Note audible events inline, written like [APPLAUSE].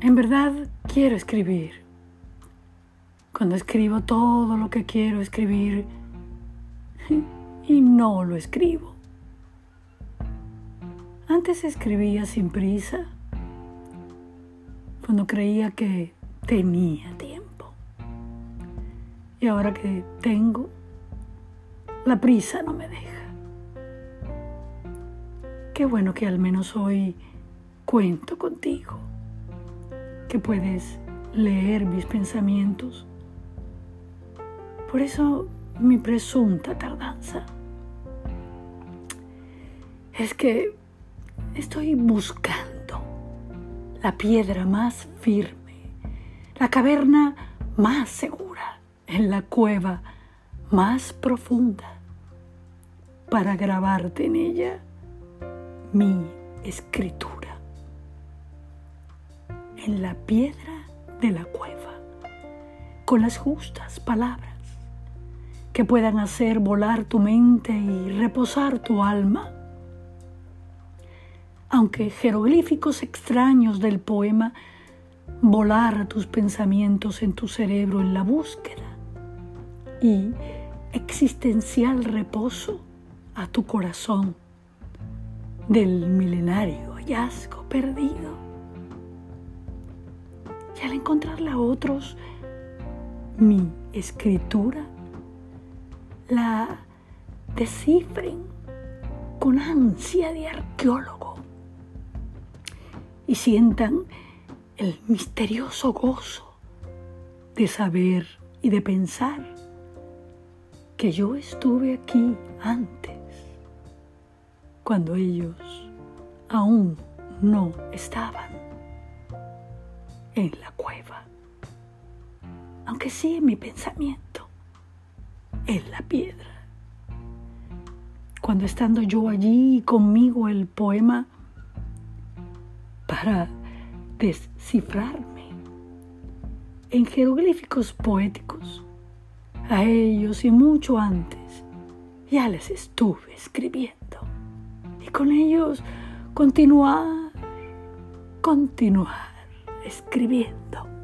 En verdad quiero escribir. Cuando escribo todo lo que quiero escribir [LAUGHS] y no lo escribo. Antes escribía sin prisa, cuando creía que tenía tiempo. Y ahora que tengo, la prisa no me deja. Qué bueno que al menos hoy cuento contigo que puedes leer mis pensamientos. Por eso mi presunta tardanza es que estoy buscando la piedra más firme, la caverna más segura, en la cueva más profunda, para grabarte en ella mi escritura en la piedra de la cueva, con las justas palabras que puedan hacer volar tu mente y reposar tu alma. Aunque jeroglíficos extraños del poema volar tus pensamientos en tu cerebro en la búsqueda y existencial reposo a tu corazón del milenario hallazgo perdido y al encontrarla a otros, mi escritura la descifren con ansia de arqueólogo y sientan el misterioso gozo de saber y de pensar que yo estuve aquí antes, cuando ellos aún no estaban en la cueva, aunque sí mi pensamiento, en la piedra. Cuando estando yo allí conmigo el poema para descifrarme en jeroglíficos poéticos, a ellos y mucho antes ya les estuve escribiendo. Y con ellos continuar, continuar escribiendo.